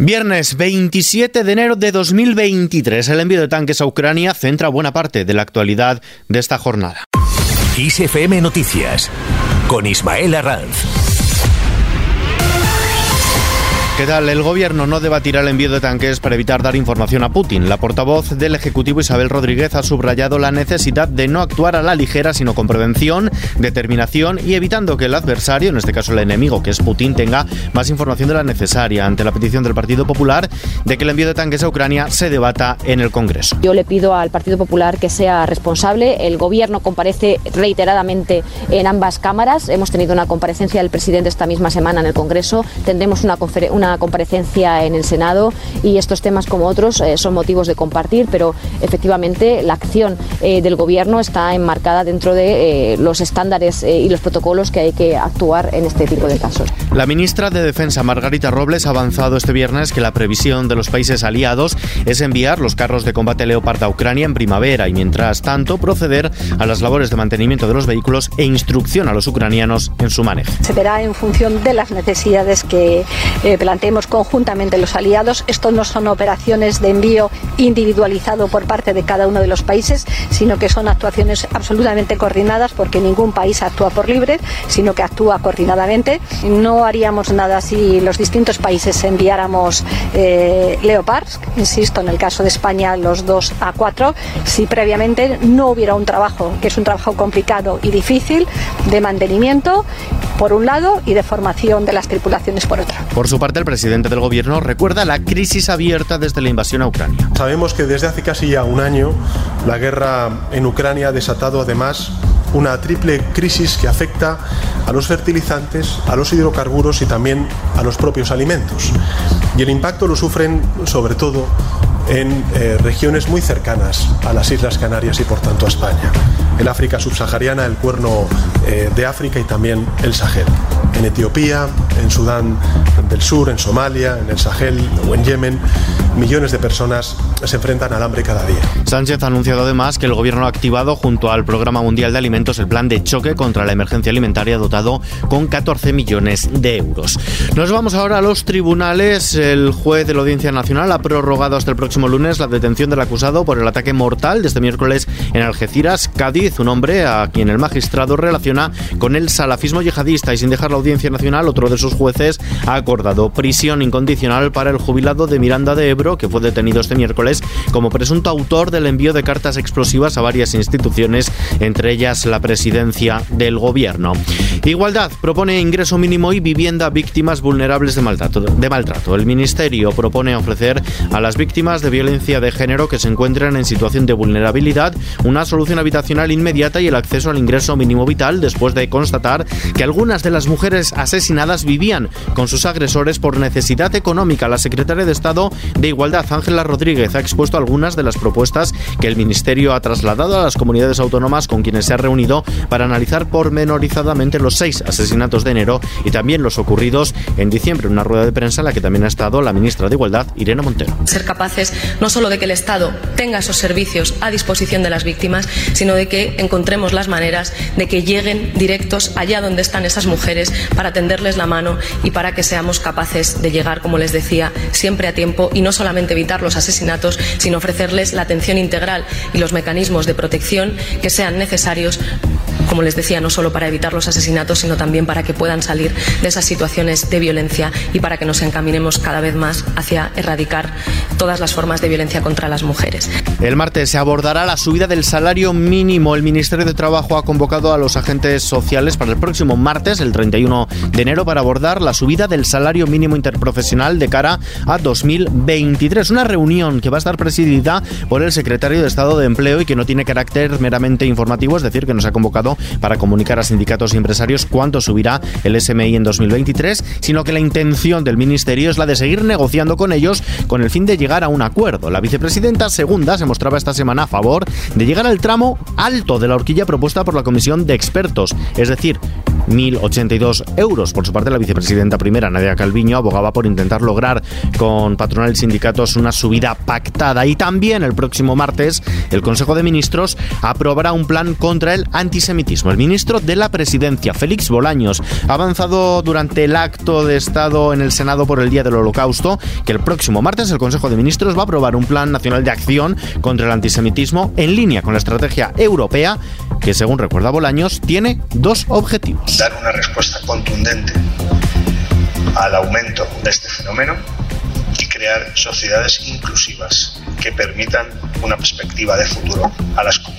Viernes 27 de enero de 2023, el envío de tanques a Ucrania centra buena parte de la actualidad de esta jornada. ISFM Noticias con Ismael Arranz. ¿Qué tal? El gobierno no debatirá el envío de tanques para evitar dar información a Putin. La portavoz del Ejecutivo Isabel Rodríguez ha subrayado la necesidad de no actuar a la ligera, sino con prevención, determinación y evitando que el adversario, en este caso el enemigo, que es Putin, tenga más información de la necesaria ante la petición del Partido Popular de que el envío de tanques a Ucrania se debata en el Congreso. Yo le pido al Partido Popular que sea responsable. El gobierno comparece reiteradamente en ambas cámaras. Hemos tenido una comparecencia del presidente esta misma semana en el Congreso. Tendremos una, una comparecencia en el Senado y estos temas como otros eh, son motivos de compartir, pero efectivamente la acción eh, del Gobierno está enmarcada dentro de eh, los estándares y los protocolos que hay que actuar en este tipo de casos. La ministra de Defensa, Margarita Robles, ha avanzado este viernes que la previsión de los países aliados es enviar los carros de combate Leopard a Ucrania en primavera y, mientras tanto, proceder a las labores de mantenimiento de los vehículos e instrucción a los ucranianos en su manejo. Se verá en función de las necesidades que plantea planteemos conjuntamente los aliados. Esto no son operaciones de envío individualizado por parte de cada uno de los países, sino que son actuaciones absolutamente coordinadas porque ningún país actúa por libre, sino que actúa coordinadamente. No haríamos nada si los distintos países enviáramos eh, Leopards, insisto, en el caso de España los dos a cuatro, si previamente no hubiera un trabajo, que es un trabajo complicado y difícil, de mantenimiento por un lado y de formación de las tripulaciones por otro. Por su parte, el presidente del gobierno recuerda la crisis abierta desde la invasión a Ucrania. Sabemos que desde hace casi ya un año la guerra en Ucrania ha desatado además una triple crisis que afecta a los fertilizantes, a los hidrocarburos y también a los propios alimentos. Y el impacto lo sufren sobre todo en eh, regiones muy cercanas a las Islas Canarias y por tanto a España. El África subsahariana, el cuerno eh, de África y también el Sahel. En Etiopía, en Sudán del Sur, en Somalia, en el Sahel o en Yemen, millones de personas se enfrentan al hambre cada día. Sánchez ha anunciado además que el gobierno ha activado junto al Programa Mundial de Alimentos el plan de choque contra la emergencia alimentaria dotado con 14 millones de euros. Nos vamos ahora a los tribunales. El juez de la Audiencia Nacional ha prorrogado hasta el próximo lunes la detención del acusado por el ataque mortal de este miércoles en Algeciras, Cádiz, un hombre a quien el magistrado relaciona con el salafismo yihadista y sin dejar la Audiencia Nacional, otro de sus jueces ha acordado prisión incondicional para el jubilado de Miranda de Ebro que fue detenido este miércoles como presunto autor del envío de cartas explosivas a varias instituciones, entre ellas la presidencia del gobierno. Igualdad propone ingreso mínimo y vivienda a víctimas vulnerables de maltrato, de maltrato. El Ministerio propone ofrecer a las víctimas de violencia de género que se encuentran en situación de vulnerabilidad una solución habitacional inmediata y el acceso al ingreso mínimo vital después de constatar que algunas de las mujeres asesinadas vivían con sus agresores por necesidad económica. La secretaria de Estado de Igualdad, Ángela Rodríguez, ha expuesto algunas de las propuestas que el Ministerio ha trasladado a las comunidades autónomas con quienes se ha reunido para analizar pormenorizadamente los seis asesinatos de enero y también los ocurridos en diciembre. Una rueda de prensa en la que también ha estado la ministra de Igualdad, Irene Montero. Ser capaces no solo de que el Estado tenga esos servicios a disposición de las víctimas, sino de que encontremos las maneras de que lleguen directos allá donde están esas mujeres para tenderles la mano y para que seamos capaces de llegar, como les decía, siempre a tiempo y no solamente evitar los asesinatos, sino ofrecerles la atención integral y los mecanismos de protección que sean necesarios como les decía, no solo para evitar los asesinatos, sino también para que puedan salir de esas situaciones de violencia y para que nos encaminemos cada vez más hacia erradicar todas las formas de violencia contra las mujeres. El martes se abordará la subida del salario mínimo. El Ministerio de Trabajo ha convocado a los agentes sociales para el próximo martes, el 31 de enero, para abordar la subida del salario mínimo interprofesional de cara a 2023. Una reunión que va a estar presidida por el secretario de Estado de Empleo y que no tiene carácter meramente informativo, es decir, que nos ha convocado para comunicar a sindicatos y empresarios cuánto subirá el SMI en 2023, sino que la intención del Ministerio es la de seguir negociando con ellos con el fin de llegar a un acuerdo. La vicepresidenta segunda se mostraba esta semana a favor de llegar al tramo alto de la horquilla propuesta por la Comisión de Expertos, es decir, 1.082 euros. Por su parte, la vicepresidenta primera, Nadia Calviño, abogaba por intentar lograr con patronal y sindicatos una subida pactada. Y también el próximo martes, el Consejo de Ministros aprobará un plan contra el antisemitismo. El ministro de la Presidencia, Félix Bolaños, ha avanzado durante el acto de Estado en el Senado por el Día del Holocausto que el próximo martes el Consejo de Ministros va a aprobar un plan nacional de acción contra el antisemitismo en línea con la estrategia europea que, según recuerda Bolaños, tiene dos objetivos. Dar una respuesta contundente al aumento de este fenómeno y crear sociedades inclusivas que permitan una perspectiva de futuro a las comunidades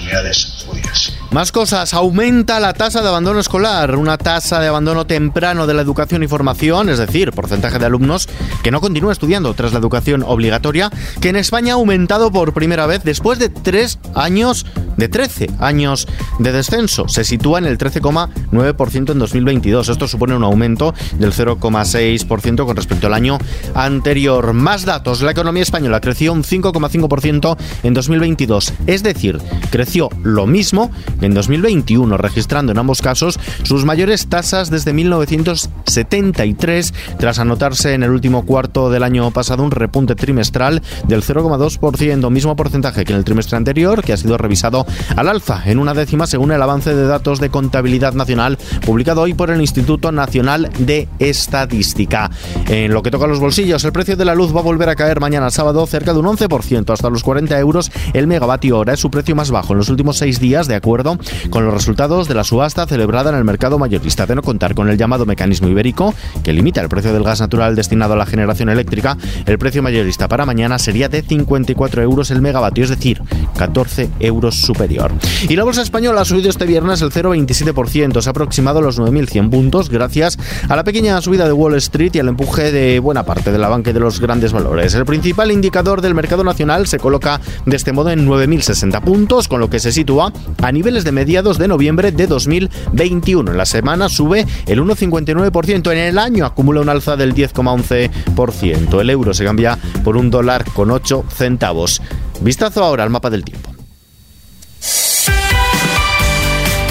Más cosas, aumenta la tasa de abandono escolar, una tasa de abandono temprano de la educación y formación, es decir, porcentaje de alumnos que no continúa estudiando tras la educación obligatoria, que en España ha aumentado por primera vez después de tres años, de 13 años de descenso. Se sitúa en el 13,9% en 2022. Esto supone un aumento del 0,6% con respecto al año anterior. Más datos, la economía española creció un 5,5% en 2022, es decir, creció lo mismo en 2021, registrando en ambos casos sus mayores tasas desde 1973, tras anotarse en el último cuarto del año pasado un repunte trimestral del 0,2%, mismo porcentaje que en el trimestre anterior, que ha sido revisado al alza en una décima según el avance de datos de contabilidad nacional publicado hoy por el Instituto Nacional de Estadística. En lo que toca a los bolsillos, el precio de la luz va a volver a caer mañana sábado cerca de un 11%, hasta los 40 euros el megavatio hora. Es su precio más bajo en los últimos seis días, de acuerdo con los resultados de la subasta celebrada en el mercado mayorista. De no contar con el llamado mecanismo ibérico, que limita el precio del gas natural destinado a la generación eléctrica, el precio mayorista para mañana sería de 54 euros el megavatio, es decir, 14 euros superior. Y la bolsa española ha subido este viernes el 0,27%, se ha aproximado a los 9.100 puntos gracias a la pequeña subida de Wall Street y al empuje de buena parte de la banca y de los grandes valores. El principal indicador del mercado nacional se coloca de este modo en 9.060 puntos, con lo que se sitúa a niveles de mediados de noviembre de 2021. En la semana sube el 1,59%, en el año acumula un alza del 10,11%. El euro se cambia por un dólar con 8 centavos. Vistazo ahora al mapa del tiempo.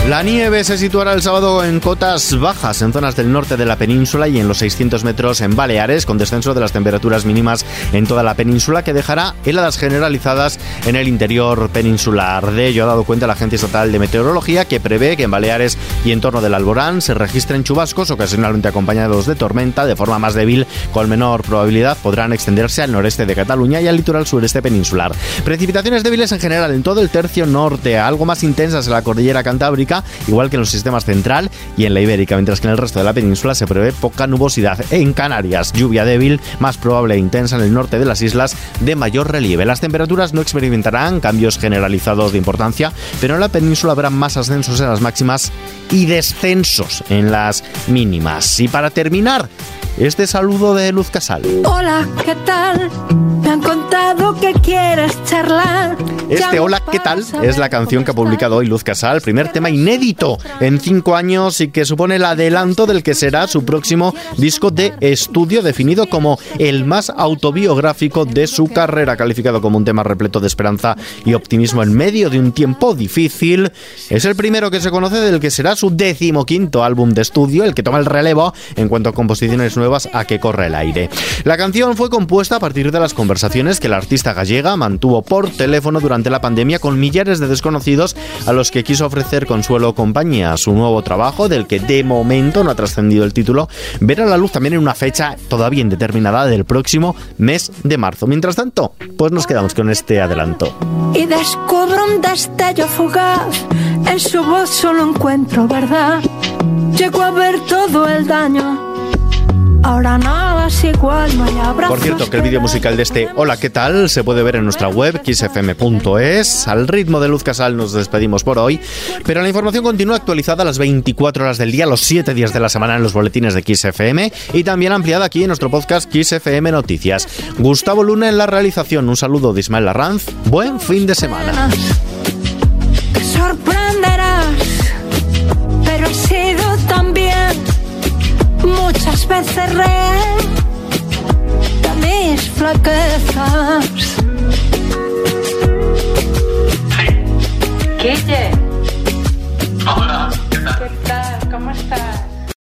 La nieve se situará el sábado en cotas bajas en zonas del norte de la península y en los 600 metros en Baleares, con descenso de las temperaturas mínimas en toda la península, que dejará heladas generalizadas en el interior peninsular. De ello ha dado cuenta la Agencia Estatal de Meteorología, que prevé que en Baleares y en torno del Alborán se registren chubascos ocasionalmente acompañados de tormenta, de forma más débil, con menor probabilidad podrán extenderse al noreste de Cataluña y al litoral sureste peninsular. Precipitaciones débiles en general en todo el tercio norte, algo más intensas en la cordillera cantábrica igual que en los sistemas central y en la ibérica, mientras que en el resto de la península se prevé poca nubosidad. En Canarias, lluvia débil, más probable e intensa en el norte de las islas de mayor relieve. Las temperaturas no experimentarán cambios generalizados de importancia, pero en la península habrá más ascensos en las máximas y descensos en las mínimas. Y para terminar, este saludo de Luz Casal. Hola, ¿qué tal? Me han contado que quieres charlar. Este Hola, ¿qué tal? Es la canción que ha publicado hoy Luz Casal, primer tema inédito en cinco años y que supone el adelanto del que será su próximo disco de estudio, definido como el más autobiográfico de su carrera, calificado como un tema repleto de esperanza y optimismo en medio de un tiempo difícil. Es el primero que se conoce del que será su decimoquinto álbum de estudio, el que toma el relevo en cuanto a composiciones nuevas a que corre el aire. La canción fue compuesta a partir de las conversaciones que la artista gallega mantuvo por teléfono durante la pandemia con millares de desconocidos a los que quiso ofrecer consuelo o compañía. Su nuevo trabajo, del que de momento no ha trascendido el título, verá la luz también en una fecha todavía indeterminada del próximo mes de marzo. Mientras tanto, pues nos quedamos con este adelanto. Y descubro un destello fugaz, en su voz solo encuentro verdad. Llego a ver todo el daño Ahora nada es igual, no hay abrazos Por cierto, que el vídeo musical de este Hola, ¿qué tal? se puede ver en nuestra web, xfm.es. Al ritmo de Luz Casal nos despedimos por hoy, pero la información continúa actualizada a las 24 horas del día, los 7 días de la semana en los boletines de XFM y también ampliada aquí en nuestro podcast XFM Noticias. Gustavo Luna en la realización. Un saludo de Ismael Arranz. Buen fin de semana. Te sorprenderás, res és real, tant és flor que fa.